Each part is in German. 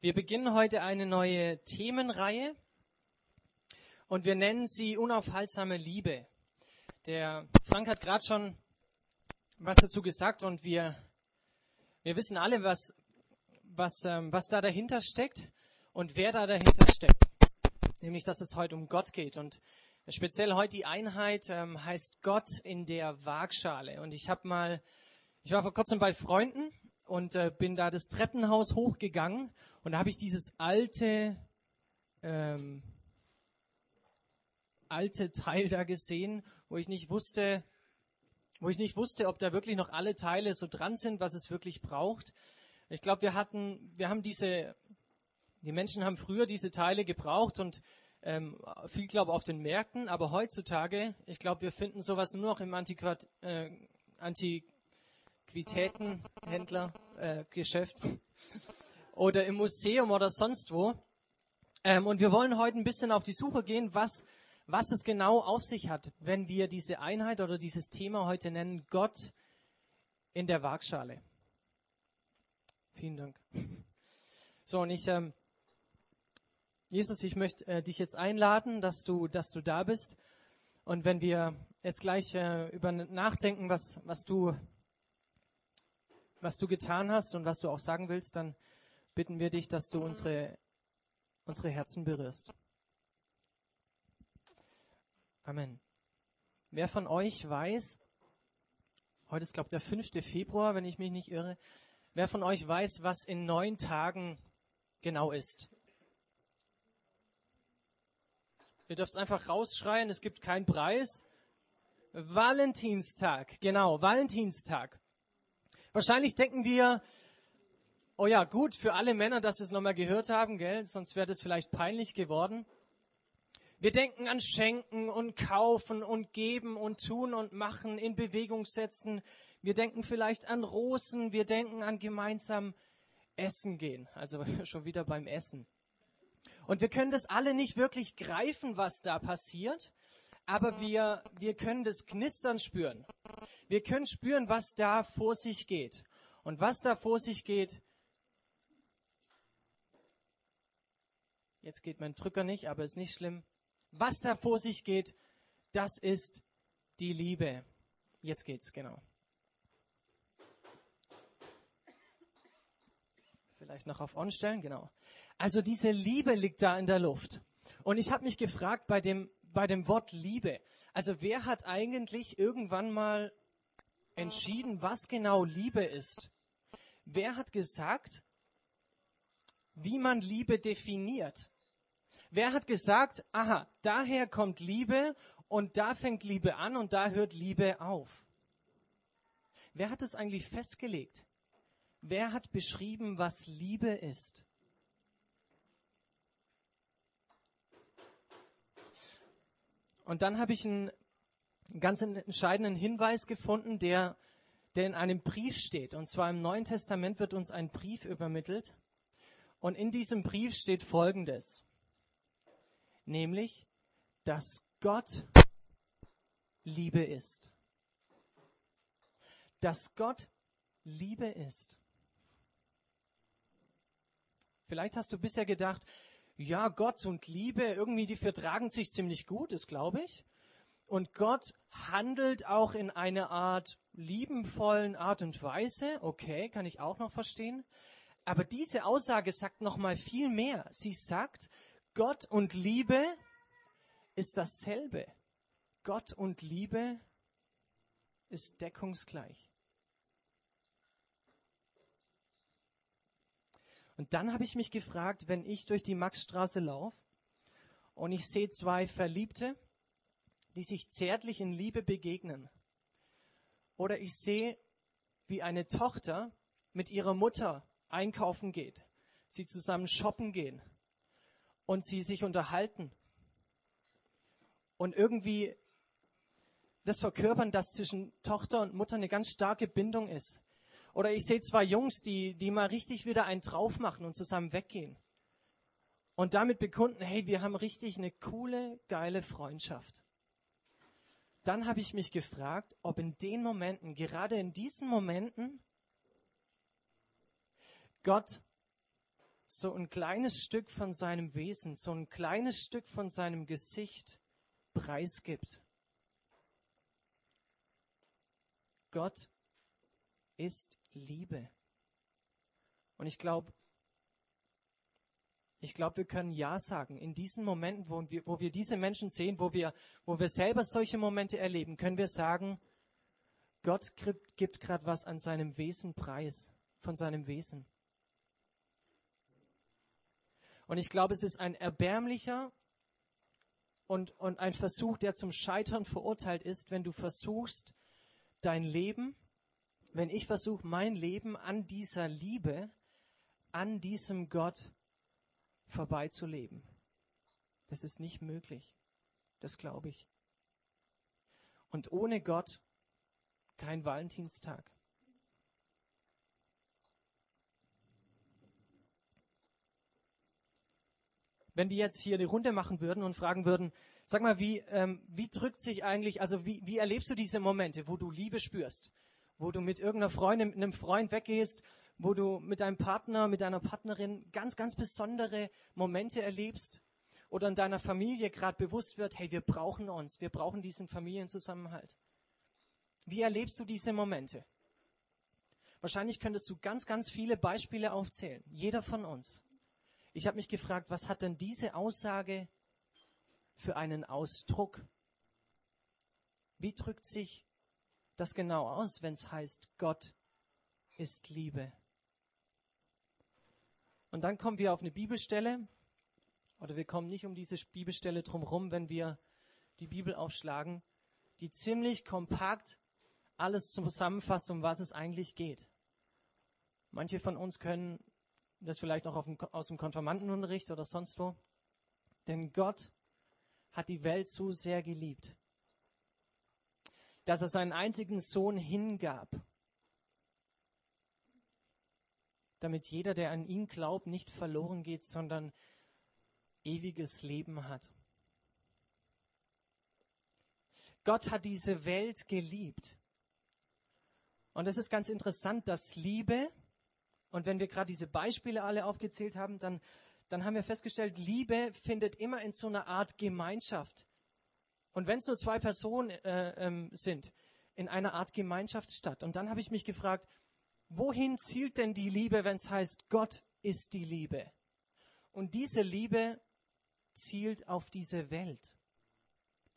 Wir beginnen heute eine neue Themenreihe und wir nennen sie unaufhaltsame Liebe. Der Frank hat gerade schon was dazu gesagt und wir, wir wissen alle, was, was, ähm, was da dahinter steckt und wer da dahinter steckt. Nämlich, dass es heute um Gott geht und speziell heute die Einheit ähm, heißt Gott in der Waagschale. Und ich habe mal, ich war vor kurzem bei Freunden und äh, bin da das Treppenhaus hochgegangen und da habe ich dieses alte, ähm, alte Teil da gesehen, wo ich nicht wusste, wo ich nicht wusste, ob da wirklich noch alle Teile so dran sind, was es wirklich braucht. Ich glaube, wir hatten, wir haben diese, die Menschen haben früher diese Teile gebraucht und ähm, viel, glaube auf den Märkten, aber heutzutage, ich glaube, wir finden sowas nur noch im Antiquat, äh, Antiquitätenhändler, äh, Geschäft oder im Museum oder sonst wo. Ähm, und wir wollen heute ein bisschen auf die Suche gehen, was, was es genau auf sich hat, wenn wir diese Einheit oder dieses Thema heute nennen, Gott in der Waagschale. Vielen Dank. So, und ich, ähm, Jesus, ich möchte äh, dich jetzt einladen, dass du, dass du da bist. Und wenn wir jetzt gleich äh, über nachdenken, was, was du, was du getan hast und was du auch sagen willst, dann bitten wir dich, dass du unsere, unsere Herzen berührst. Amen. Wer von euch weiß, heute ist, glaube ich, der 5. Februar, wenn ich mich nicht irre, wer von euch weiß, was in neun Tagen genau ist? Ihr dürft es einfach rausschreien, es gibt keinen Preis. Valentinstag, genau, Valentinstag. Wahrscheinlich denken wir, Oh ja, gut für alle Männer, dass wir es nochmal gehört haben, gell? Sonst wäre das vielleicht peinlich geworden. Wir denken an Schenken und Kaufen und Geben und Tun und Machen, in Bewegung setzen. Wir denken vielleicht an Rosen. Wir denken an gemeinsam Essen gehen. Also schon wieder beim Essen. Und wir können das alle nicht wirklich greifen, was da passiert. Aber wir, wir können das Knistern spüren. Wir können spüren, was da vor sich geht. Und was da vor sich geht, Jetzt geht mein Drücker nicht, aber ist nicht schlimm. Was da vor sich geht, das ist die Liebe. Jetzt geht's, genau. Vielleicht noch auf On stellen, genau. Also diese Liebe liegt da in der Luft. Und ich habe mich gefragt bei dem, bei dem Wort Liebe. Also wer hat eigentlich irgendwann mal entschieden, was genau Liebe ist? Wer hat gesagt, wie man Liebe definiert? Wer hat gesagt, aha, daher kommt Liebe und da fängt Liebe an und da hört Liebe auf? Wer hat es eigentlich festgelegt? Wer hat beschrieben, was Liebe ist? Und dann habe ich einen ganz entscheidenden Hinweis gefunden, der, der in einem Brief steht. Und zwar im Neuen Testament wird uns ein Brief übermittelt. Und in diesem Brief steht Folgendes nämlich, dass Gott Liebe ist. Dass Gott Liebe ist. Vielleicht hast du bisher gedacht, ja, Gott und Liebe, irgendwie, die vertragen sich ziemlich gut, das glaube ich. Und Gott handelt auch in einer Art liebenvollen Art und Weise. Okay, kann ich auch noch verstehen. Aber diese Aussage sagt noch mal viel mehr. Sie sagt, Gott und Liebe ist dasselbe. Gott und Liebe ist deckungsgleich. Und dann habe ich mich gefragt, wenn ich durch die Maxstraße laufe und ich sehe zwei Verliebte, die sich zärtlich in Liebe begegnen. Oder ich sehe, wie eine Tochter mit ihrer Mutter einkaufen geht, sie zusammen shoppen gehen und sie sich unterhalten und irgendwie das verkörpern, dass zwischen Tochter und Mutter eine ganz starke Bindung ist. Oder ich sehe zwei Jungs, die, die mal richtig wieder einen drauf machen und zusammen weggehen. Und damit bekunden, hey, wir haben richtig eine coole, geile Freundschaft. Dann habe ich mich gefragt, ob in den Momenten, gerade in diesen Momenten, Gott so ein kleines Stück von seinem Wesen, so ein kleines Stück von seinem Gesicht preisgibt. Gott ist Liebe. Und ich glaube, ich glaube, wir können Ja sagen. In diesen Momenten, wo wir, wo wir diese Menschen sehen, wo wir, wo wir selber solche Momente erleben, können wir sagen, Gott gibt, gerade was an seinem Wesen preis, von seinem Wesen. Und ich glaube, es ist ein erbärmlicher und, und ein Versuch, der zum Scheitern verurteilt ist, wenn du versuchst, dein Leben, wenn ich versuche, mein Leben an dieser Liebe, an diesem Gott vorbeizuleben. Das ist nicht möglich. Das glaube ich. Und ohne Gott kein Valentinstag. Wenn wir jetzt hier eine Runde machen würden und fragen würden, sag mal, wie, ähm, wie drückt sich eigentlich, also wie, wie erlebst du diese Momente, wo du Liebe spürst, wo du mit irgendeiner Freundin, mit einem Freund weggehst, wo du mit deinem Partner, mit deiner Partnerin ganz, ganz besondere Momente erlebst oder in deiner Familie gerade bewusst wird, hey, wir brauchen uns, wir brauchen diesen Familienzusammenhalt. Wie erlebst du diese Momente? Wahrscheinlich könntest du ganz, ganz viele Beispiele aufzählen, jeder von uns. Ich habe mich gefragt, was hat denn diese Aussage für einen Ausdruck? Wie drückt sich das genau aus, wenn es heißt, Gott ist Liebe? Und dann kommen wir auf eine Bibelstelle, oder wir kommen nicht um diese Bibelstelle drumherum, wenn wir die Bibel aufschlagen, die ziemlich kompakt alles zusammenfasst, um was es eigentlich geht. Manche von uns können das vielleicht noch dem, aus dem Konfirmandenunterricht oder sonst wo. Denn Gott hat die Welt so sehr geliebt, dass er seinen einzigen Sohn hingab, damit jeder, der an ihn glaubt, nicht verloren geht, sondern ewiges Leben hat. Gott hat diese Welt geliebt. Und es ist ganz interessant, dass Liebe und wenn wir gerade diese Beispiele alle aufgezählt haben, dann, dann haben wir festgestellt, Liebe findet immer in so einer Art Gemeinschaft. Und wenn es nur zwei Personen äh, ähm, sind, in einer Art Gemeinschaft statt. Und dann habe ich mich gefragt, wohin zielt denn die Liebe, wenn es heißt, Gott ist die Liebe? Und diese Liebe zielt auf diese Welt.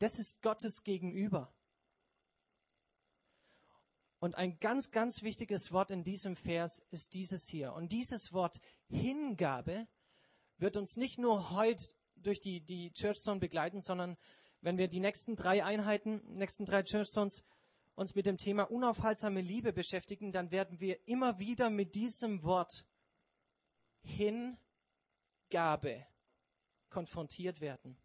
Das ist Gottes Gegenüber. Und ein ganz, ganz wichtiges Wort in diesem Vers ist dieses hier. Und dieses Wort Hingabe wird uns nicht nur heute durch die, die Churchstone begleiten, sondern wenn wir die nächsten drei Einheiten, nächsten drei Churchstones uns mit dem Thema unaufhaltsame Liebe beschäftigen, dann werden wir immer wieder mit diesem Wort Hingabe konfrontiert werden.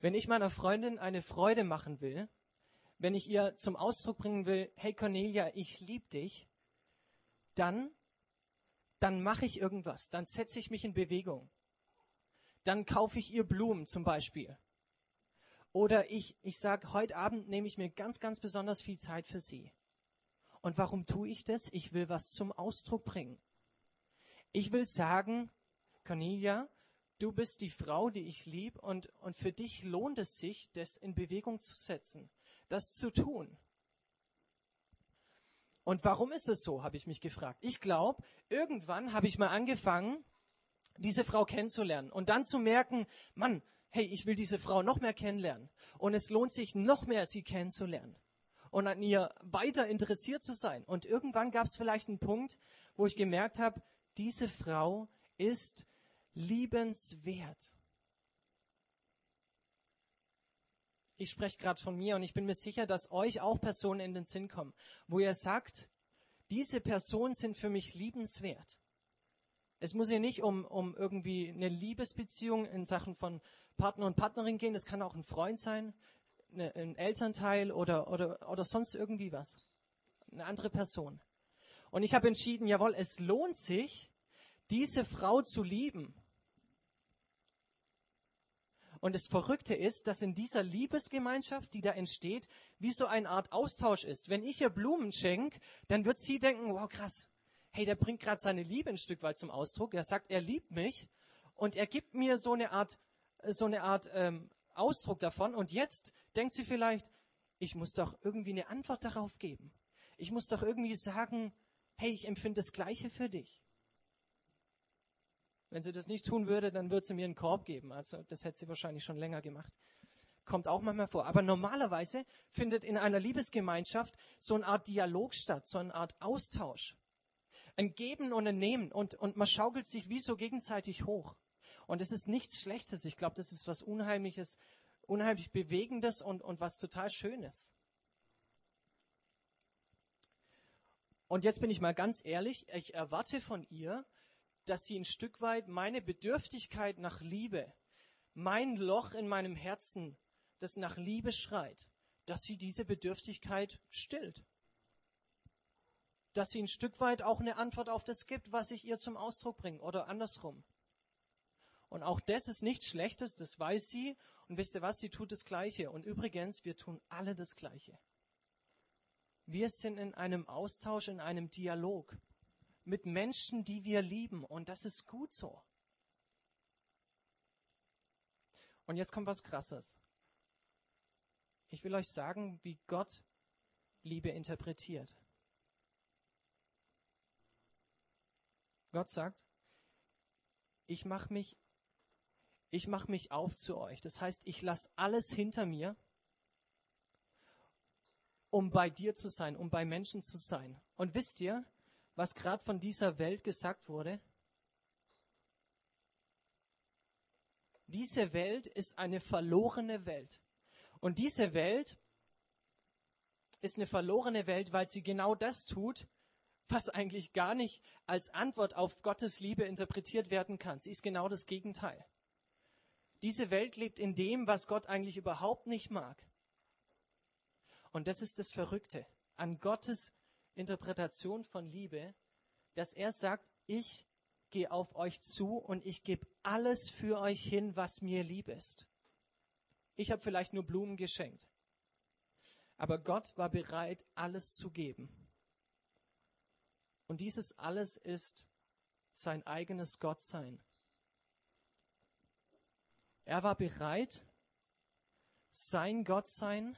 Wenn ich meiner Freundin eine Freude machen will, wenn ich ihr zum Ausdruck bringen will, hey Cornelia, ich liebe dich, dann, dann mache ich irgendwas, dann setze ich mich in Bewegung. Dann kaufe ich ihr Blumen zum Beispiel. Oder ich, ich sage, heute Abend nehme ich mir ganz, ganz besonders viel Zeit für sie. Und warum tue ich das? Ich will was zum Ausdruck bringen. Ich will sagen, Cornelia, du bist die Frau, die ich liebe und, und für dich lohnt es sich, das in Bewegung zu setzen, das zu tun. Und warum ist es so, habe ich mich gefragt. Ich glaube, irgendwann habe ich mal angefangen, diese Frau kennenzulernen und dann zu merken, Mann, hey, ich will diese Frau noch mehr kennenlernen. Und es lohnt sich noch mehr, sie kennenzulernen und an ihr weiter interessiert zu sein. Und irgendwann gab es vielleicht einen Punkt, wo ich gemerkt habe, diese Frau ist liebenswert. Ich spreche gerade von mir und ich bin mir sicher, dass euch auch Personen in den Sinn kommen, wo ihr sagt, diese Personen sind für mich liebenswert. Es muss hier nicht um, um irgendwie eine Liebesbeziehung in Sachen von Partner und Partnerin gehen. Es kann auch ein Freund sein, eine, ein Elternteil oder, oder, oder sonst irgendwie was. Eine andere Person. Und ich habe entschieden, jawohl, es lohnt sich, diese Frau zu lieben. Und das Verrückte ist, dass in dieser Liebesgemeinschaft, die da entsteht, wie so eine Art Austausch ist. Wenn ich ihr Blumen schenke, dann wird sie denken, wow, krass. Hey, der bringt gerade seine Liebe ein Stück weit zum Ausdruck. Er sagt, er liebt mich und er gibt mir so eine Art, so eine Art ähm, Ausdruck davon. Und jetzt denkt sie vielleicht, ich muss doch irgendwie eine Antwort darauf geben. Ich muss doch irgendwie sagen, hey, ich empfinde das Gleiche für dich. Wenn sie das nicht tun würde, dann würde sie mir einen Korb geben. Also das hätte sie wahrscheinlich schon länger gemacht. Kommt auch manchmal vor. Aber normalerweise findet in einer Liebesgemeinschaft so eine Art Dialog statt, so eine Art Austausch. Ein Geben und ein Nehmen und, und man schaukelt sich wie so gegenseitig hoch. Und es ist nichts Schlechtes. Ich glaube, das ist was Unheimliches, unheimlich Bewegendes und, und was total Schönes. Und jetzt bin ich mal ganz ehrlich, ich erwarte von ihr, dass sie ein Stück weit meine Bedürftigkeit nach Liebe, mein Loch in meinem Herzen, das nach Liebe schreit, dass sie diese Bedürftigkeit stillt. Dass sie ein Stück weit auch eine Antwort auf das gibt, was ich ihr zum Ausdruck bringe oder andersrum. Und auch das ist nichts Schlechtes, das weiß sie. Und wisst ihr was, sie tut das Gleiche. Und übrigens, wir tun alle das Gleiche. Wir sind in einem Austausch, in einem Dialog mit Menschen, die wir lieben. Und das ist gut so. Und jetzt kommt was Krasses. Ich will euch sagen, wie Gott Liebe interpretiert. Gott sagt, ich mache mich, ich mache mich auf zu euch. Das heißt, ich lasse alles hinter mir, um bei dir zu sein, um bei Menschen zu sein. Und wisst ihr, was gerade von dieser Welt gesagt wurde? Diese Welt ist eine verlorene Welt. Und diese Welt ist eine verlorene Welt, weil sie genau das tut, was eigentlich gar nicht als Antwort auf Gottes Liebe interpretiert werden kann. Sie ist genau das Gegenteil. Diese Welt lebt in dem, was Gott eigentlich überhaupt nicht mag. Und das ist das Verrückte an Gottes Interpretation von Liebe, dass er sagt, ich gehe auf euch zu und ich gebe alles für euch hin, was mir lieb ist. Ich habe vielleicht nur Blumen geschenkt. Aber Gott war bereit, alles zu geben. Und dieses alles ist sein eigenes Gottsein. Er war bereit, sein Gottsein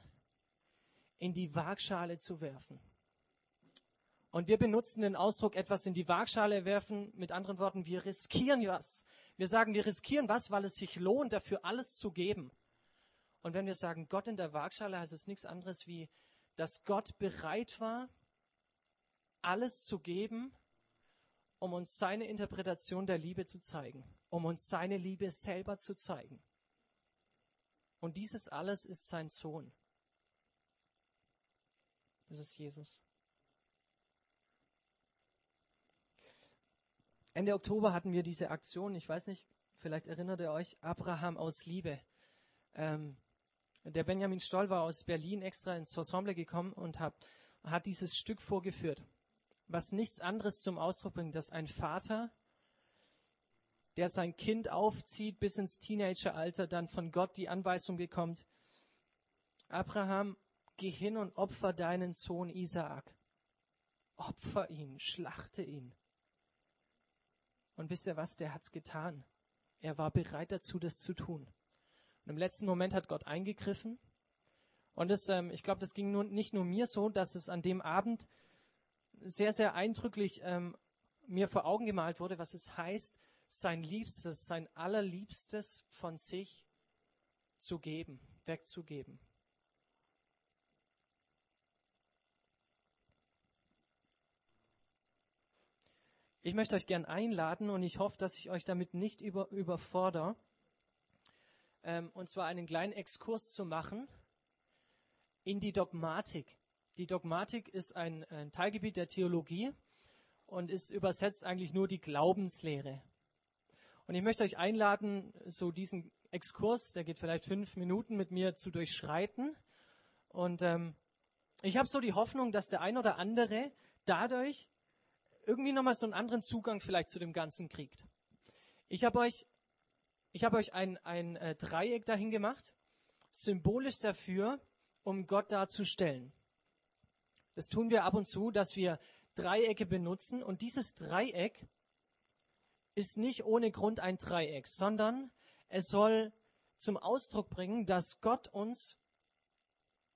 in die Waagschale zu werfen. Und wir benutzen den Ausdruck etwas in die Waagschale werfen. Mit anderen Worten, wir riskieren was. Wir sagen, wir riskieren was, weil es sich lohnt, dafür alles zu geben. Und wenn wir sagen, Gott in der Waagschale, heißt es nichts anderes wie, dass Gott bereit war, alles zu geben, um uns seine Interpretation der Liebe zu zeigen, um uns seine Liebe selber zu zeigen. Und dieses alles ist sein Sohn. Das ist Jesus. Ende Oktober hatten wir diese Aktion, ich weiß nicht, vielleicht erinnert ihr euch, Abraham aus Liebe. Ähm, der Benjamin Stoll war aus Berlin extra ins Ensemble gekommen und hat, hat dieses Stück vorgeführt, was nichts anderes zum Ausdruck bringt, dass ein Vater, der sein Kind aufzieht bis ins Teenageralter, dann von Gott die Anweisung bekommt, Abraham, geh hin und opfer deinen Sohn Isaak. Opfer ihn, schlachte ihn. Und wisst ihr was, der hat's getan. Er war bereit dazu, das zu tun. Und im letzten Moment hat Gott eingegriffen. Und das, ähm, ich glaube, das ging nur, nicht nur mir so, dass es an dem Abend sehr, sehr eindrücklich ähm, mir vor Augen gemalt wurde, was es heißt, sein Liebstes, sein Allerliebstes von sich zu geben, wegzugeben. Ich möchte euch gern einladen und ich hoffe, dass ich euch damit nicht über, überfordere, ähm, und zwar einen kleinen Exkurs zu machen in die Dogmatik. Die Dogmatik ist ein, ein Teilgebiet der Theologie und ist übersetzt eigentlich nur die Glaubenslehre. Und ich möchte euch einladen, so diesen Exkurs, der geht vielleicht fünf Minuten, mit mir zu durchschreiten. Und ähm, ich habe so die Hoffnung, dass der ein oder andere dadurch irgendwie nochmal so einen anderen Zugang vielleicht zu dem Ganzen kriegt. Ich habe euch Ich habe euch ein, ein äh, Dreieck dahin gemacht, symbolisch dafür, um Gott darzustellen. Das tun wir ab und zu, dass wir Dreiecke benutzen und dieses Dreieck ist nicht ohne Grund ein Dreieck, sondern es soll zum Ausdruck bringen, dass Gott uns,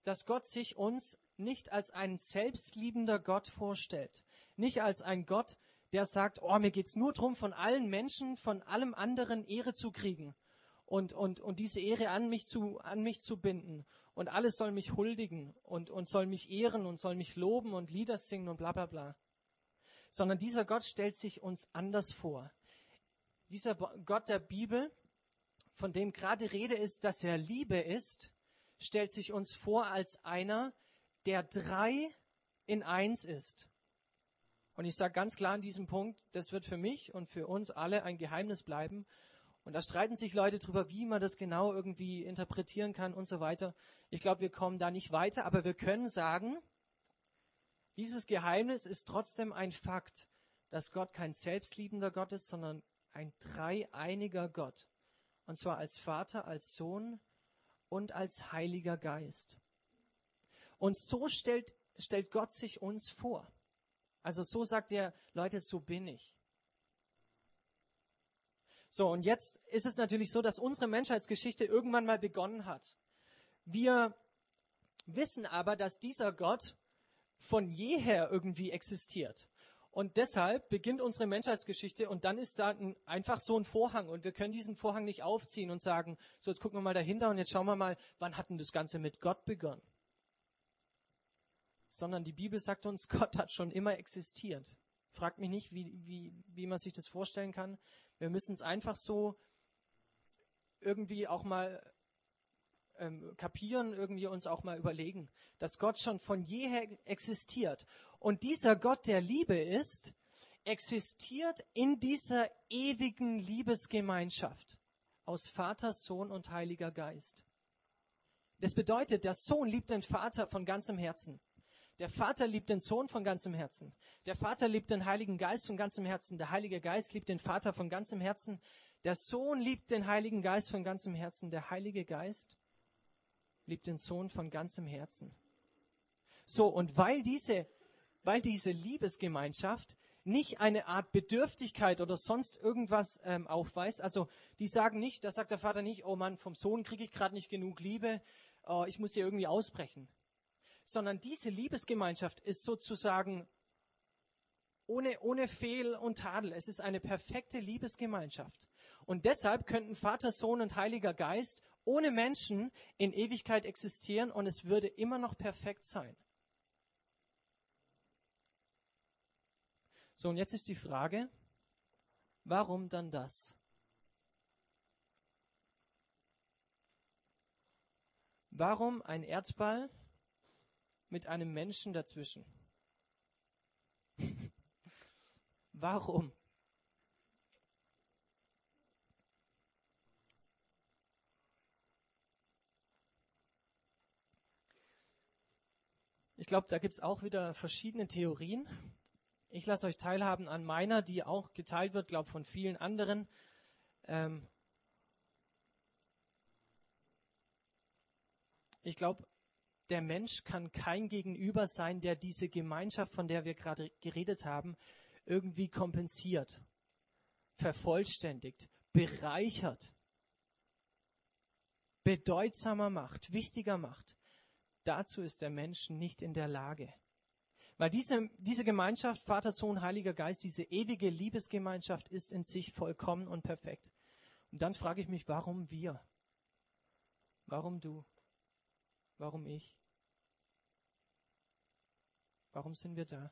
dass Gott sich uns nicht als ein selbstliebender Gott vorstellt, nicht als ein Gott, der sagt, oh, mir geht's nur drum, von allen Menschen, von allem anderen Ehre zu kriegen und, und, und diese Ehre an mich zu, an mich zu binden und alles soll mich huldigen und, und soll mich ehren und soll mich loben und Lieder singen und bla, bla, bla. Sondern dieser Gott stellt sich uns anders vor. Dieser Gott der Bibel, von dem gerade Rede ist, dass er Liebe ist, stellt sich uns vor als einer, der drei in eins ist. Und ich sage ganz klar an diesem Punkt, das wird für mich und für uns alle ein Geheimnis bleiben. Und da streiten sich Leute drüber, wie man das genau irgendwie interpretieren kann und so weiter. Ich glaube, wir kommen da nicht weiter, aber wir können sagen, dieses Geheimnis ist trotzdem ein Fakt, dass Gott kein selbstliebender Gott ist, sondern ein dreieiniger Gott. Und zwar als Vater, als Sohn und als Heiliger Geist. Und so stellt, stellt Gott sich uns vor. Also so sagt er, Leute, so bin ich. So, und jetzt ist es natürlich so, dass unsere Menschheitsgeschichte irgendwann mal begonnen hat. Wir wissen aber, dass dieser Gott von jeher irgendwie existiert. Und deshalb beginnt unsere Menschheitsgeschichte und dann ist da ein, einfach so ein Vorhang und wir können diesen Vorhang nicht aufziehen und sagen, so jetzt gucken wir mal dahinter und jetzt schauen wir mal, wann hat denn das Ganze mit Gott begonnen? Sondern die Bibel sagt uns, Gott hat schon immer existiert. Fragt mich nicht, wie, wie, wie man sich das vorstellen kann. Wir müssen es einfach so irgendwie auch mal ähm, kapieren, irgendwie uns auch mal überlegen, dass Gott schon von jeher existiert. Und dieser Gott, der Liebe ist, existiert in dieser ewigen Liebesgemeinschaft aus Vater, Sohn und Heiliger Geist. Das bedeutet, der Sohn liebt den Vater von ganzem Herzen. Der Vater liebt den Sohn von ganzem Herzen. Der Vater liebt den Heiligen Geist von ganzem Herzen. Der Heilige Geist liebt den Vater von ganzem Herzen. Der Sohn liebt den Heiligen Geist von ganzem Herzen. Der Heilige Geist liebt den Sohn von ganzem Herzen. So, und weil diese, weil diese Liebesgemeinschaft nicht eine Art Bedürftigkeit oder sonst irgendwas ähm, aufweist, also die sagen nicht, da sagt der Vater nicht, oh Mann, vom Sohn kriege ich gerade nicht genug Liebe, oh, ich muss hier irgendwie ausbrechen. Sondern diese Liebesgemeinschaft ist sozusagen ohne, ohne Fehl und Tadel. Es ist eine perfekte Liebesgemeinschaft. Und deshalb könnten Vater, Sohn und Heiliger Geist ohne Menschen in Ewigkeit existieren und es würde immer noch perfekt sein. So, und jetzt ist die Frage, warum dann das? Warum ein Erdball mit einem Menschen dazwischen? warum? Ich glaube, da gibt es auch wieder verschiedene Theorien. Ich lasse euch teilhaben an meiner, die auch geteilt wird, glaube von vielen anderen. Ähm ich glaube, der Mensch kann kein Gegenüber sein, der diese Gemeinschaft, von der wir gerade geredet haben, irgendwie kompensiert, vervollständigt, bereichert, bedeutsamer macht, wichtiger macht. Dazu ist der Mensch nicht in der Lage. Weil diese, diese Gemeinschaft, Vater, Sohn, Heiliger Geist, diese ewige Liebesgemeinschaft ist in sich vollkommen und perfekt. Und dann frage ich mich, warum wir? Warum du? Warum ich? Warum sind wir da?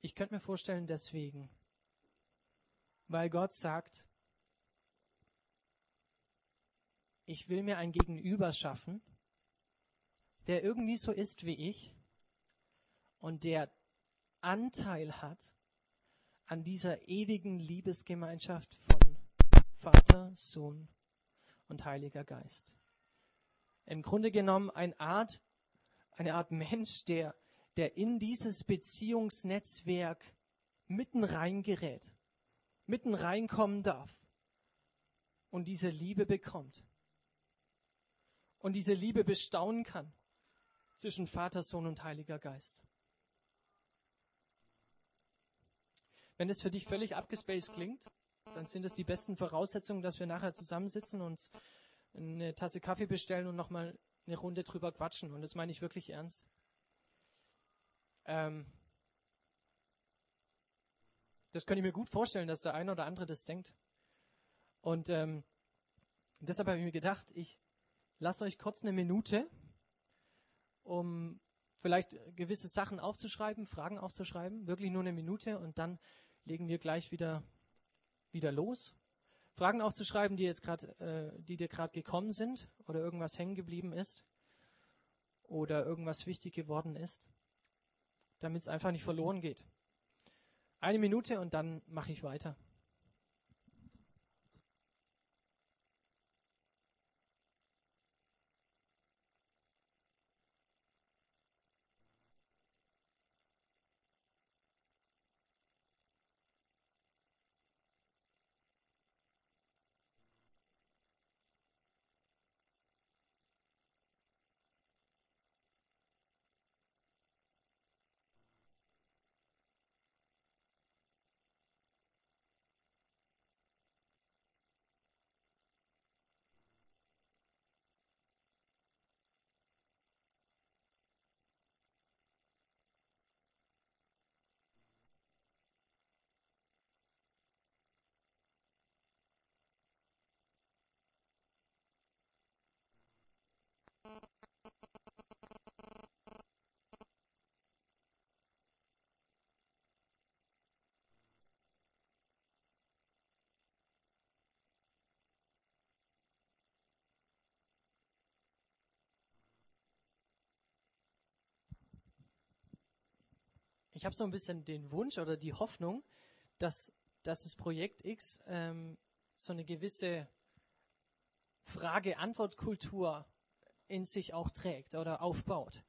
Ich könnte mir vorstellen, deswegen, weil Gott sagt, ich will mir ein Gegenüber schaffen, der irgendwie so ist wie ich und der Anteil hat an dieser ewigen Liebesgemeinschaft Vater, Sohn und Heiliger Geist. Im Grunde genommen eine Art, eine Art Mensch, der, der in dieses Beziehungsnetzwerk mitten reingerät, mitten reinkommen darf und diese Liebe bekommt und diese Liebe bestaunen kann zwischen Vater, Sohn und Heiliger Geist. Wenn es für dich völlig abgespaced klingt, dann sind es die besten Voraussetzungen, dass wir nachher zusammensitzen und eine Tasse Kaffee bestellen und nochmal eine Runde drüber quatschen. Und das meine ich wirklich ernst. Ähm, das könnte ich mir gut vorstellen, dass der eine oder andere das denkt. Und ähm, deshalb habe ich mir gedacht, ich lasse euch kurz eine Minute, um vielleicht gewisse Sachen aufzuschreiben, Fragen aufzuschreiben, wirklich nur eine Minute und dann legen wir gleich wieder, wieder los. Fragen aufzuschreiben, die jetzt gerade, äh, die dir gerade gekommen sind oder irgendwas hängen geblieben ist oder irgendwas wichtig geworden ist, damit es einfach nicht verloren geht. Eine Minute und dann mache ich weiter. Ich habe so ein bisschen den Wunsch oder die Hoffnung, dass, dass das Projekt X ähm, so eine gewisse Frage-Antwort-Kultur in sich auch trägt oder aufbaut.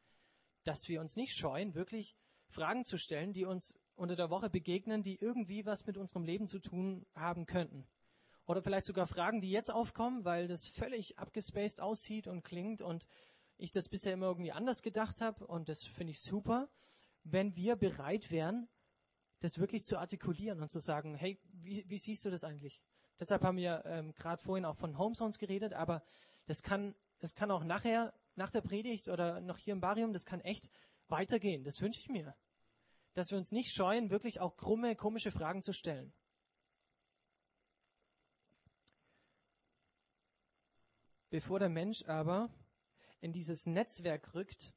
Dass wir uns nicht scheuen, wirklich Fragen zu stellen, die uns unter der Woche begegnen, die irgendwie was mit unserem Leben zu tun haben könnten. Oder vielleicht sogar Fragen, die jetzt aufkommen, weil das völlig abgespaced aussieht und klingt und ich das bisher immer irgendwie anders gedacht habe und das finde ich super wenn wir bereit wären, das wirklich zu artikulieren und zu sagen, hey, wie, wie siehst du das eigentlich? Deshalb haben wir ähm, gerade vorhin auch von Homezones geredet, aber das kann, das kann auch nachher, nach der Predigt oder noch hier im Barium, das kann echt weitergehen. Das wünsche ich mir. Dass wir uns nicht scheuen, wirklich auch krumme, komische Fragen zu stellen. Bevor der Mensch aber in dieses Netzwerk rückt,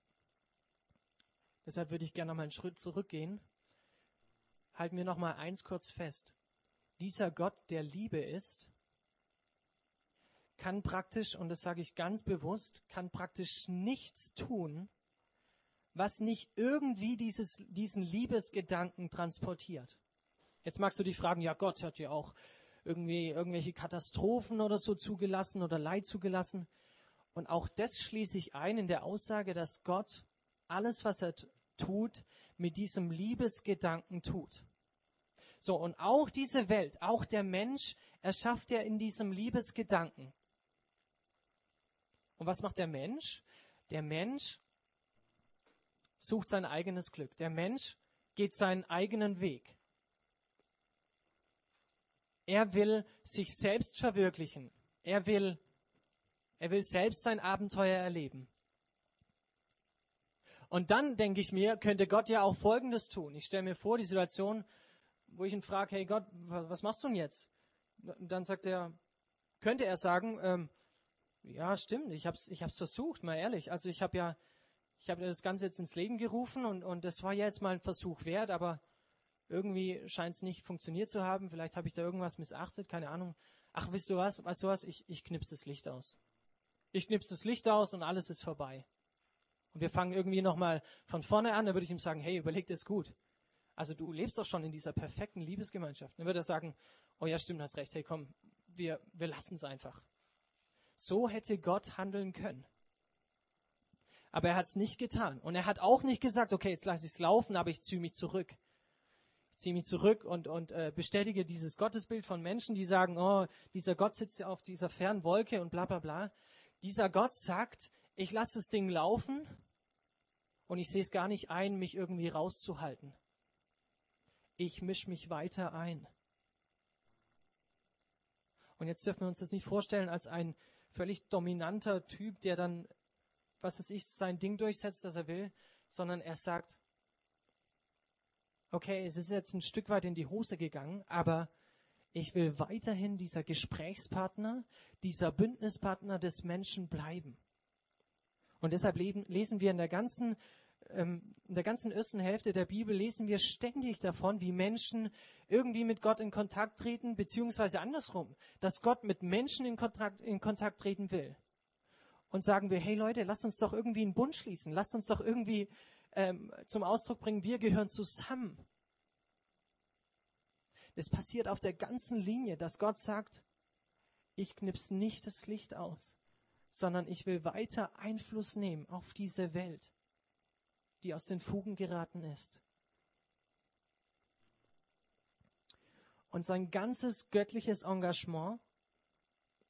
Deshalb würde ich gerne noch mal einen Schritt zurückgehen. Halten wir noch mal eins kurz fest. Dieser Gott, der Liebe ist, kann praktisch, und das sage ich ganz bewusst, kann praktisch nichts tun, was nicht irgendwie dieses, diesen Liebesgedanken transportiert. Jetzt magst du dich fragen, ja, Gott hat ja auch irgendwie irgendwelche Katastrophen oder so zugelassen oder Leid zugelassen. Und auch das schließe ich ein in der Aussage, dass Gott alles, was er tut, mit diesem Liebesgedanken tut. So, und auch diese Welt, auch der Mensch, erschafft er in diesem Liebesgedanken. Und was macht der Mensch? Der Mensch sucht sein eigenes Glück. Der Mensch geht seinen eigenen Weg. Er will sich selbst verwirklichen. Er will, er will selbst sein Abenteuer erleben. Und dann denke ich mir, könnte Gott ja auch Folgendes tun. Ich stelle mir vor, die Situation, wo ich ihn frage, hey Gott, was machst du denn jetzt? Und dann sagt er, könnte er sagen, ähm, ja, stimmt, ich habe es ich hab's versucht, mal ehrlich. Also ich habe ja, ich habe das Ganze jetzt ins Leben gerufen und, und das war ja jetzt mal ein Versuch wert, aber irgendwie scheint es nicht funktioniert zu haben. Vielleicht habe ich da irgendwas missachtet, keine Ahnung. Ach, weißt du was, weißt du was, ich, ich knipse das Licht aus. Ich knipse das Licht aus und alles ist vorbei und wir fangen irgendwie nochmal von vorne an, dann würde ich ihm sagen, hey, überleg das gut. Also du lebst doch schon in dieser perfekten Liebesgemeinschaft. Dann würde er sagen, oh ja, stimmt, hast recht, hey, komm, wir, wir lassen es einfach. So hätte Gott handeln können. Aber er hat es nicht getan. Und er hat auch nicht gesagt, okay, jetzt lasse ich es laufen, aber ich ziehe mich zurück. Ich ziehe mich zurück und, und äh, bestätige dieses Gottesbild von Menschen, die sagen, oh, dieser Gott sitzt ja auf dieser fernen Wolke und bla bla bla. Dieser Gott sagt, ich lasse das Ding laufen und ich sehe es gar nicht ein, mich irgendwie rauszuhalten. Ich mische mich weiter ein. Und jetzt dürfen wir uns das nicht vorstellen als ein völlig dominanter Typ, der dann, was weiß ich, sein Ding durchsetzt, das er will, sondern er sagt, okay, es ist jetzt ein Stück weit in die Hose gegangen, aber ich will weiterhin dieser Gesprächspartner, dieser Bündnispartner des Menschen bleiben. Und deshalb lesen wir in der ganzen ähm, in der ganzen ersten Hälfte der Bibel lesen wir ständig davon, wie Menschen irgendwie mit Gott in Kontakt treten, beziehungsweise andersrum, dass Gott mit Menschen in Kontakt, in Kontakt treten will. Und sagen wir, hey Leute, lasst uns doch irgendwie einen Bund schließen, lasst uns doch irgendwie ähm, zum Ausdruck bringen, wir gehören zusammen. Es passiert auf der ganzen Linie, dass Gott sagt, ich knips nicht das Licht aus, sondern ich will weiter Einfluss nehmen auf diese Welt die aus den Fugen geraten ist. Und sein ganzes göttliches Engagement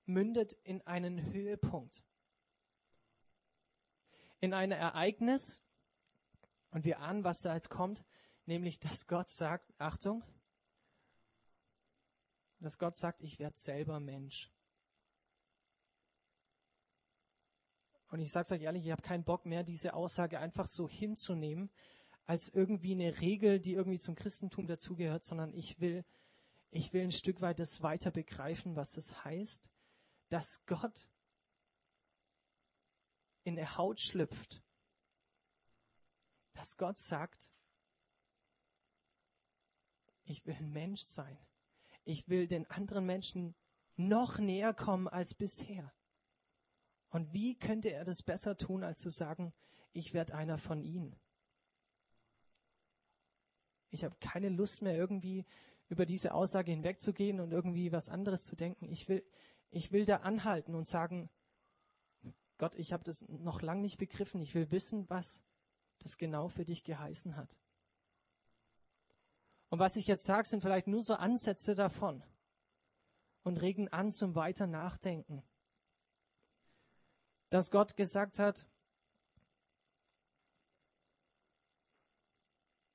mündet in einen Höhepunkt. In ein Ereignis, und wir ahnen, was da jetzt kommt, nämlich, dass Gott sagt, Achtung, dass Gott sagt, ich werde selber Mensch. Und ich sage euch ehrlich, ich habe keinen Bock mehr, diese Aussage einfach so hinzunehmen, als irgendwie eine Regel, die irgendwie zum Christentum dazugehört, sondern ich will, ich will ein Stück weit das weiter begreifen, was es heißt, dass Gott in der Haut schlüpft, dass Gott sagt, ich will ein Mensch sein. Ich will den anderen Menschen noch näher kommen als bisher. Und wie könnte er das besser tun, als zu sagen, ich werde einer von ihnen? Ich habe keine Lust mehr irgendwie über diese Aussage hinwegzugehen und irgendwie was anderes zu denken. Ich will, ich will da anhalten und sagen, Gott, ich habe das noch lang nicht begriffen. Ich will wissen, was das genau für dich geheißen hat. Und was ich jetzt sage, sind vielleicht nur so Ansätze davon und regen an zum weiter Nachdenken dass Gott gesagt hat,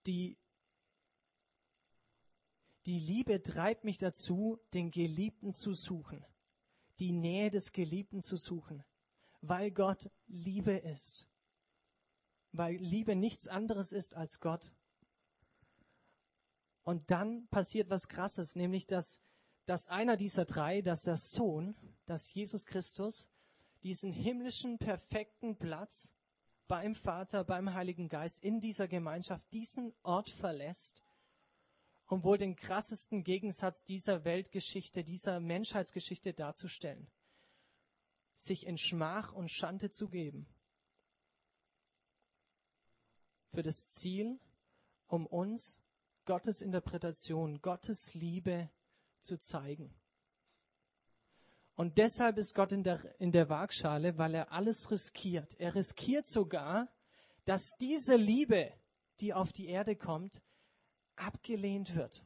die, die Liebe treibt mich dazu, den Geliebten zu suchen, die Nähe des Geliebten zu suchen, weil Gott Liebe ist, weil Liebe nichts anderes ist als Gott. Und dann passiert was Krasses, nämlich dass, dass einer dieser drei, dass der Sohn, dass Jesus Christus, diesen himmlischen, perfekten Platz beim Vater, beim Heiligen Geist, in dieser Gemeinschaft, diesen Ort verlässt, um wohl den krassesten Gegensatz dieser Weltgeschichte, dieser Menschheitsgeschichte darzustellen. Sich in Schmach und Schande zu geben. Für das Ziel, um uns Gottes Interpretation, Gottes Liebe zu zeigen. Und deshalb ist Gott in der, in der Waagschale, weil er alles riskiert. Er riskiert sogar, dass diese Liebe, die auf die Erde kommt, abgelehnt wird.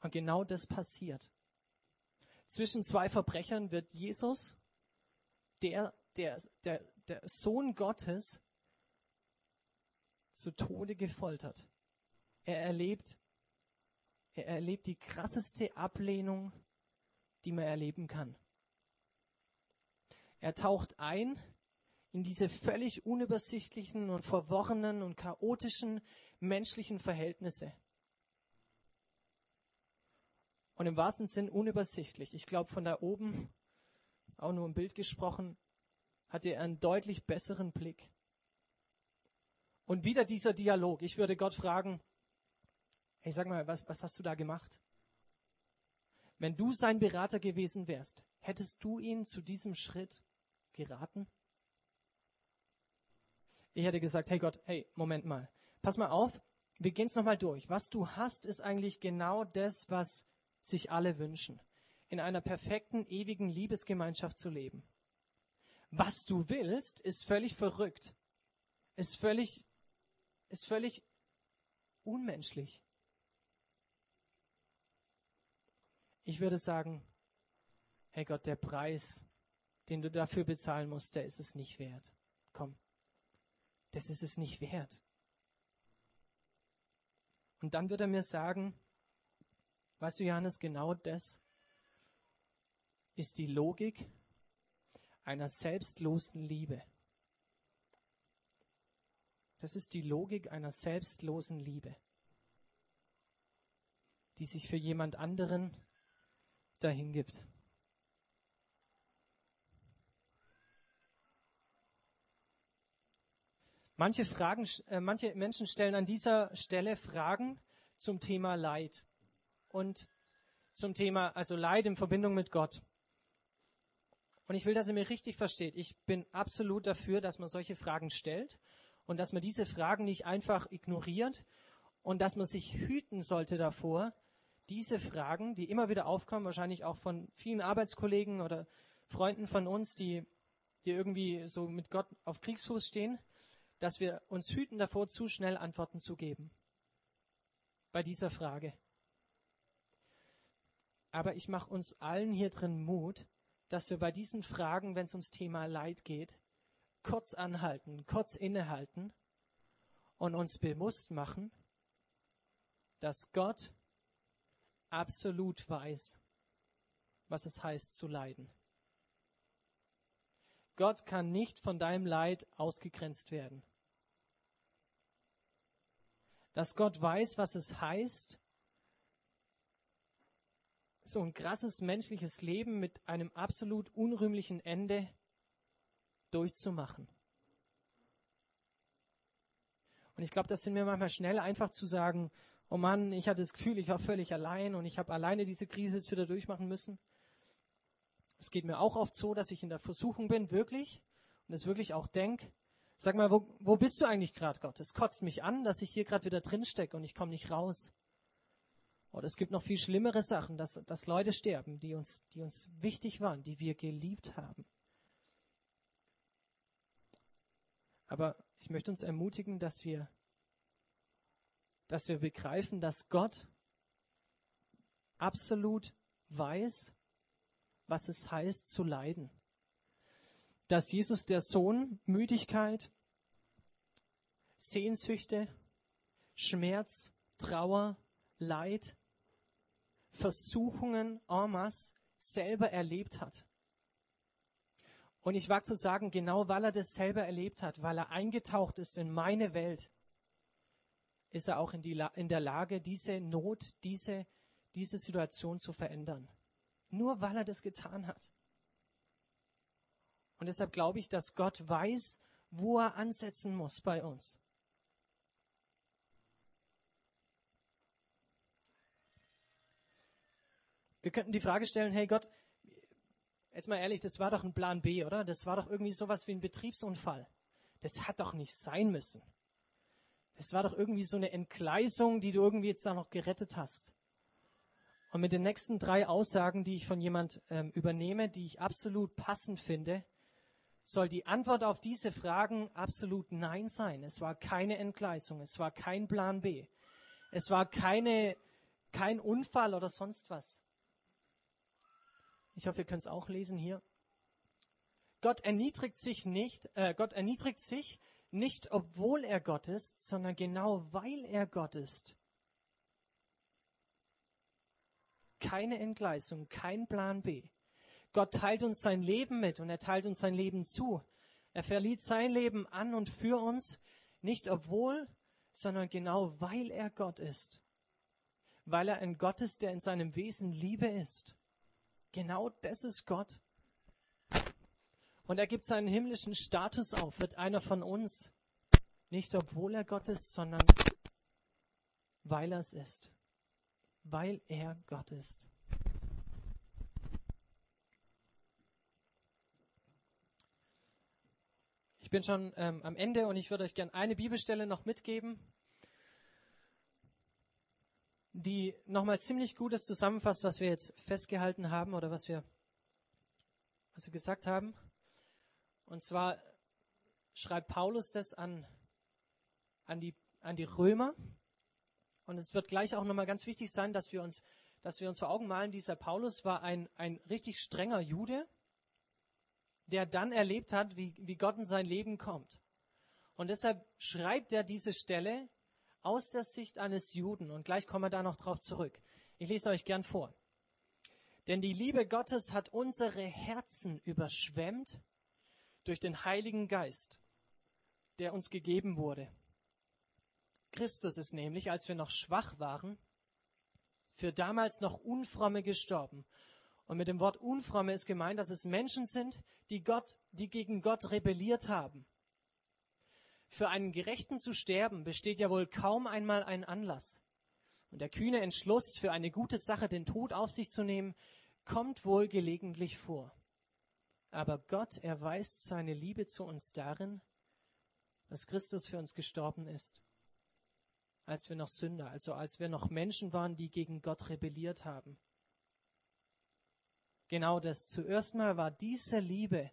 Und genau das passiert. Zwischen zwei Verbrechern wird Jesus, der, der, der, der Sohn Gottes, zu Tode gefoltert. Er erlebt, er erlebt die krasseste Ablehnung die man erleben kann. Er taucht ein in diese völlig unübersichtlichen und verworrenen und chaotischen menschlichen Verhältnisse. Und im wahrsten Sinn unübersichtlich. Ich glaube, von da oben, auch nur im Bild gesprochen, hatte er einen deutlich besseren Blick. Und wieder dieser Dialog. Ich würde Gott fragen, hey, sag mal, was, was hast du da gemacht? Wenn du sein Berater gewesen wärst, hättest du ihn zu diesem Schritt geraten? Ich hätte gesagt, hey Gott, hey, Moment mal. Pass mal auf, wir gehen es nochmal durch. Was du hast, ist eigentlich genau das, was sich alle wünschen. In einer perfekten, ewigen Liebesgemeinschaft zu leben. was du willst, ist völlig verrückt. Ist völlig, ist völlig unmenschlich. Ich würde sagen, hey Gott, der Preis, den du dafür bezahlen musst, der ist es nicht wert. Komm, das ist es nicht wert. Und dann wird er mir sagen, weißt du, Johannes, genau das ist die Logik einer selbstlosen Liebe. Das ist die Logik einer selbstlosen Liebe, die sich für jemand anderen dahingibt. Manche, Fragen, äh, manche Menschen stellen an dieser Stelle Fragen zum Thema Leid und zum Thema, also Leid in Verbindung mit Gott. Und ich will, dass ihr mir richtig versteht. Ich bin absolut dafür, dass man solche Fragen stellt und dass man diese Fragen nicht einfach ignoriert und dass man sich hüten sollte davor, diese Fragen, die immer wieder aufkommen, wahrscheinlich auch von vielen Arbeitskollegen oder Freunden von uns, die, die irgendwie so mit Gott auf Kriegsfuß stehen, dass wir uns hüten davor, zu schnell Antworten zu geben bei dieser Frage. Aber ich mache uns allen hier drin Mut, dass wir bei diesen Fragen, wenn es ums Thema Leid geht, kurz anhalten, kurz innehalten und uns bewusst machen, dass Gott absolut weiß, was es heißt zu leiden. Gott kann nicht von deinem Leid ausgegrenzt werden. Dass Gott weiß, was es heißt, so ein krasses menschliches Leben mit einem absolut unrühmlichen Ende durchzumachen. Und ich glaube, das sind wir manchmal schnell einfach zu sagen, oh Mann, ich hatte das Gefühl, ich war völlig allein und ich habe alleine diese Krise jetzt wieder durchmachen müssen. Es geht mir auch oft so, dass ich in der Versuchung bin, wirklich, und es wirklich auch denke, sag mal, wo, wo bist du eigentlich gerade, Gott? Es kotzt mich an, dass ich hier gerade wieder drin stecke und ich komme nicht raus. Oder es gibt noch viel schlimmere Sachen, dass, dass Leute sterben, die uns, die uns wichtig waren, die wir geliebt haben. Aber ich möchte uns ermutigen, dass wir, dass wir begreifen, dass Gott absolut weiß, was es heißt zu leiden. Dass Jesus der Sohn Müdigkeit, Sehnsüchte, Schmerz, Trauer, Leid, Versuchungen en masse selber erlebt hat. Und ich wage zu sagen, genau weil er das selber erlebt hat, weil er eingetaucht ist in meine Welt, ist er auch in, die, in der Lage, diese Not, diese, diese Situation zu verändern. Nur weil er das getan hat. Und deshalb glaube ich, dass Gott weiß, wo er ansetzen muss bei uns. Wir könnten die Frage stellen, hey Gott, jetzt mal ehrlich, das war doch ein Plan B, oder? Das war doch irgendwie sowas wie ein Betriebsunfall. Das hat doch nicht sein müssen. Das war doch irgendwie so eine Entgleisung, die du irgendwie jetzt da noch gerettet hast. Und mit den nächsten drei Aussagen, die ich von jemand ähm, übernehme, die ich absolut passend finde, soll die Antwort auf diese Fragen absolut Nein sein. Es war keine Entgleisung, es war kein Plan B, es war keine, kein Unfall oder sonst was. Ich hoffe, ihr könnt es auch lesen hier. Gott erniedrigt sich nicht, äh, Gott erniedrigt sich nicht, obwohl er Gott ist, sondern genau weil er Gott ist. Keine Entgleisung, kein Plan B. Gott teilt uns sein Leben mit und er teilt uns sein Leben zu. Er verliert sein Leben an und für uns, nicht obwohl, sondern genau weil er Gott ist. Weil er ein Gott ist, der in seinem Wesen Liebe ist. Genau das ist Gott. Und er gibt seinen himmlischen Status auf, wird einer von uns. Nicht obwohl er Gott ist, sondern weil er es ist. Weil er Gott ist. Ich bin schon ähm, am Ende und ich würde euch gerne eine Bibelstelle noch mitgeben die nochmal ziemlich gutes zusammenfasst, was wir jetzt festgehalten haben oder was wir, was wir gesagt haben. Und zwar schreibt Paulus das an, an, die, an die Römer. Und es wird gleich auch nochmal ganz wichtig sein, dass wir uns, dass wir uns vor Augen malen, dieser Paulus war ein, ein richtig strenger Jude, der dann erlebt hat, wie, wie Gott in sein Leben kommt. Und deshalb schreibt er diese Stelle aus der Sicht eines Juden. Und gleich kommen wir da noch drauf zurück. Ich lese euch gern vor. Denn die Liebe Gottes hat unsere Herzen überschwemmt durch den Heiligen Geist, der uns gegeben wurde. Christus ist nämlich, als wir noch schwach waren, für damals noch Unfromme gestorben. Und mit dem Wort Unfromme ist gemeint, dass es Menschen sind, die Gott, die gegen Gott rebelliert haben. Für einen Gerechten zu sterben besteht ja wohl kaum einmal ein Anlass. Und der kühne Entschluss, für eine gute Sache den Tod auf sich zu nehmen, kommt wohl gelegentlich vor. Aber Gott erweist seine Liebe zu uns darin, dass Christus für uns gestorben ist, als wir noch Sünder, also als wir noch Menschen waren, die gegen Gott rebelliert haben. Genau das. Zuerst mal war diese Liebe,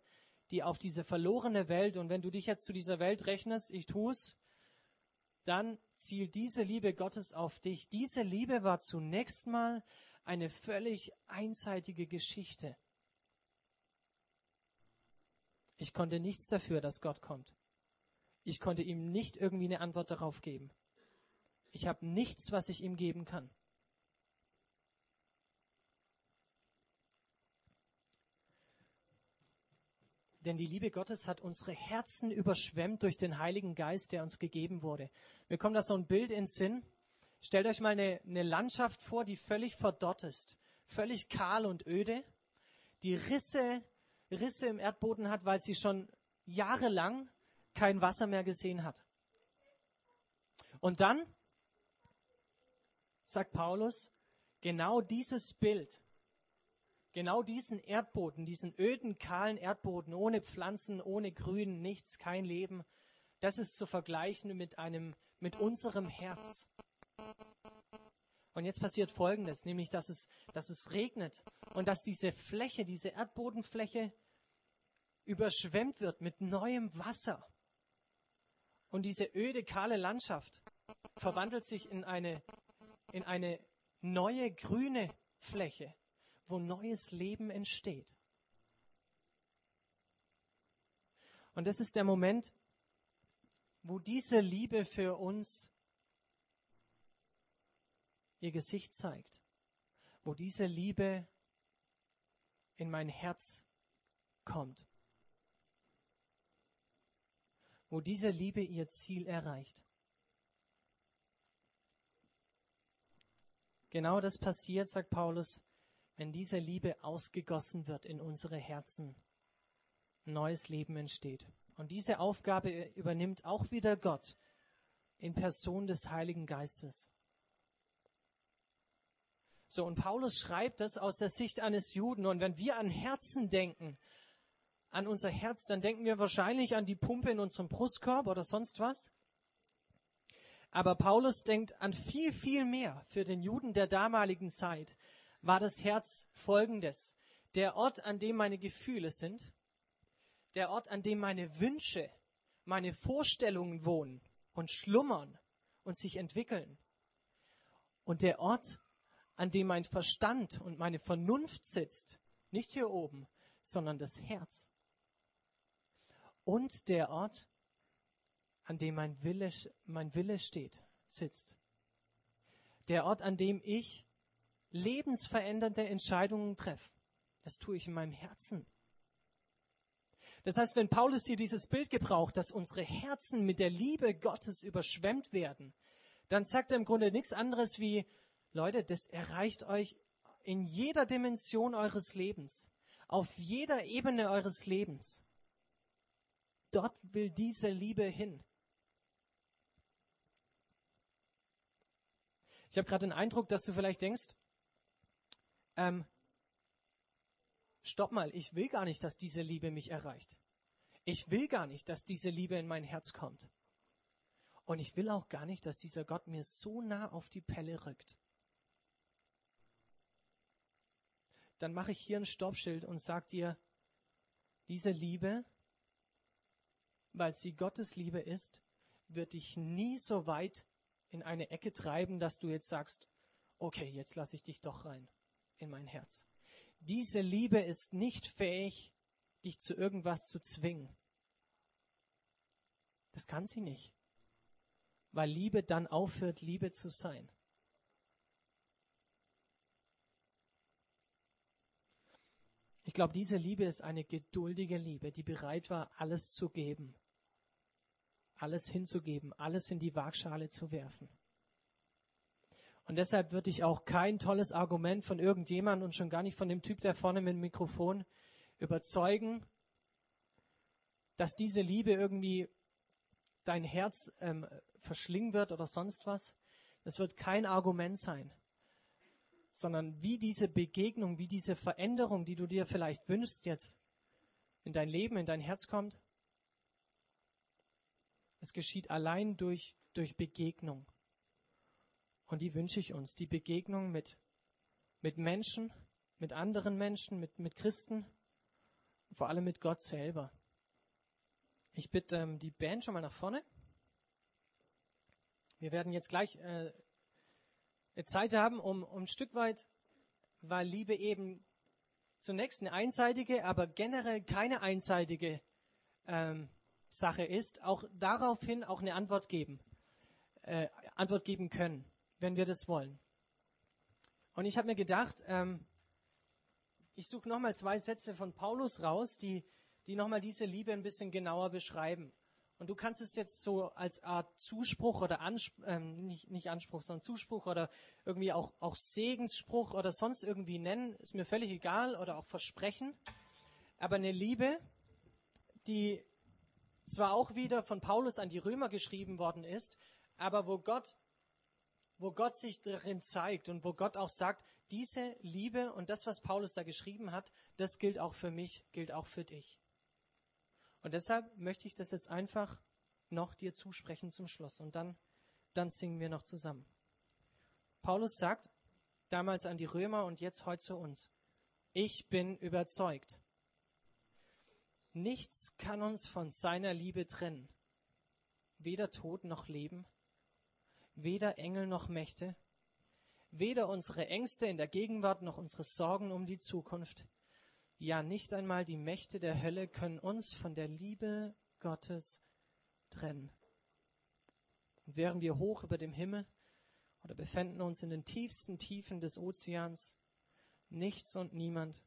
die auf diese verlorene Welt, und wenn du dich jetzt zu dieser Welt rechnest, ich tu's, dann zielt diese Liebe Gottes auf dich. Diese Liebe war zunächst mal eine völlig einseitige Geschichte. Ich konnte nichts dafür, dass Gott kommt. Ich konnte ihm nicht irgendwie eine Antwort darauf geben. Ich habe nichts, was ich ihm geben kann. Denn die Liebe Gottes hat unsere Herzen überschwemmt durch den Heiligen Geist, der uns gegeben wurde. Mir kommt da so ein Bild in Sinn. Stellt euch mal eine, eine Landschaft vor, die völlig verdorrt ist, völlig kahl und öde, die Risse, Risse im Erdboden hat, weil sie schon jahrelang kein Wasser mehr gesehen hat. Und dann sagt Paulus, genau dieses Bild genau diesen Erdboden, diesen öden, kahlen Erdboden, ohne Pflanzen, ohne Grün, nichts, kein Leben, das ist zu vergleichen mit einem, mit unserem Herz. Und jetzt passiert Folgendes, nämlich, dass es, dass es regnet und dass diese Fläche, diese Erdbodenfläche überschwemmt wird mit neuem Wasser. Und diese öde, kahle Landschaft verwandelt sich in eine, in eine neue, grüne Fläche wo neues Leben entsteht. Und das ist der Moment, wo diese Liebe für uns ihr Gesicht zeigt, wo diese Liebe in mein Herz kommt, wo diese Liebe ihr Ziel erreicht. Genau das passiert, sagt Paulus, wenn diese Liebe ausgegossen wird in unsere Herzen, neues Leben entsteht. Und diese Aufgabe übernimmt auch wieder Gott in Person des Heiligen Geistes. So, und Paulus schreibt das aus der Sicht eines Juden. Und wenn wir an Herzen denken, an unser Herz, dann denken wir wahrscheinlich an die Pumpe in unserem Brustkorb oder sonst was. Aber Paulus denkt an viel, viel mehr für den Juden der damaligen Zeit war das Herz folgendes. Der Ort, an dem meine Gefühle sind, der Ort, an dem meine Wünsche, meine Vorstellungen wohnen und schlummern und sich entwickeln. Und der Ort, an dem mein Verstand und meine Vernunft sitzt, nicht hier oben, sondern das Herz. Und der Ort, an dem mein Wille, mein Wille steht, sitzt. Der Ort, an dem ich lebensverändernde Entscheidungen treffe. Das tue ich in meinem Herzen. Das heißt, wenn Paulus hier dieses Bild gebraucht, dass unsere Herzen mit der Liebe Gottes überschwemmt werden, dann sagt er im Grunde nichts anderes wie, Leute, das erreicht euch in jeder Dimension eures Lebens, auf jeder Ebene eures Lebens. Dort will diese Liebe hin. Ich habe gerade den Eindruck, dass du vielleicht denkst, ähm, stopp mal, ich will gar nicht, dass diese Liebe mich erreicht. Ich will gar nicht, dass diese Liebe in mein Herz kommt. Und ich will auch gar nicht, dass dieser Gott mir so nah auf die Pelle rückt. Dann mache ich hier ein Stoppschild und sage dir, diese Liebe weil sie Gottes Liebe ist, wird dich nie so weit in eine Ecke treiben, dass du jetzt sagst, okay, jetzt lasse ich dich doch rein in mein Herz. Diese Liebe ist nicht fähig, dich zu irgendwas zu zwingen. Das kann sie nicht, weil Liebe dann aufhört, Liebe zu sein. Ich glaube, diese Liebe ist eine geduldige Liebe, die bereit war, alles zu geben, alles hinzugeben, alles in die Waagschale zu werfen. Und deshalb würde ich auch kein tolles Argument von irgendjemandem und schon gar nicht von dem Typ, der vorne mit dem Mikrofon überzeugen, dass diese Liebe irgendwie dein Herz ähm, verschlingen wird oder sonst was. Das wird kein Argument sein, sondern wie diese Begegnung, wie diese Veränderung, die du dir vielleicht wünschst jetzt in dein Leben, in dein Herz kommt, es geschieht allein durch, durch Begegnung. Und die wünsche ich uns, die Begegnung mit, mit Menschen, mit anderen Menschen, mit, mit Christen, vor allem mit Gott selber. Ich bitte ähm, die Band schon mal nach vorne. Wir werden jetzt gleich äh, Zeit haben, um, um ein Stück weit, weil Liebe eben zunächst eine einseitige, aber generell keine einseitige ähm, Sache ist, auch daraufhin auch eine Antwort geben, äh, Antwort geben können, wenn wir das wollen. Und ich habe mir gedacht, ähm, ich suche nochmal zwei Sätze von Paulus raus, die die nochmal diese Liebe ein bisschen genauer beschreiben. Und du kannst es jetzt so als Art Zuspruch oder Anspruch, ähm, nicht, nicht Anspruch, sondern Zuspruch oder irgendwie auch, auch Segensspruch oder sonst irgendwie nennen, ist mir völlig egal, oder auch Versprechen. Aber eine Liebe, die zwar auch wieder von Paulus an die Römer geschrieben worden ist, aber wo Gott, wo Gott sich darin zeigt und wo Gott auch sagt, diese Liebe und das, was Paulus da geschrieben hat, das gilt auch für mich, gilt auch für dich. Und deshalb möchte ich das jetzt einfach noch dir zusprechen zum Schluss. Und dann, dann singen wir noch zusammen. Paulus sagt damals an die Römer und jetzt heute zu uns. Ich bin überzeugt. Nichts kann uns von seiner Liebe trennen. Weder Tod noch Leben, weder Engel noch Mächte, weder unsere Ängste in der Gegenwart noch unsere Sorgen um die Zukunft, ja, nicht einmal die Mächte der Hölle können uns von der Liebe Gottes trennen. Und wären wir hoch über dem Himmel oder befänden uns in den tiefsten Tiefen des Ozeans, nichts und niemand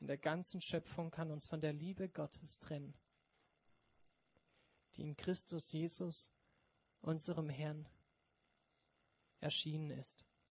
in der ganzen Schöpfung kann uns von der Liebe Gottes trennen, die in Christus Jesus, unserem Herrn, erschienen ist.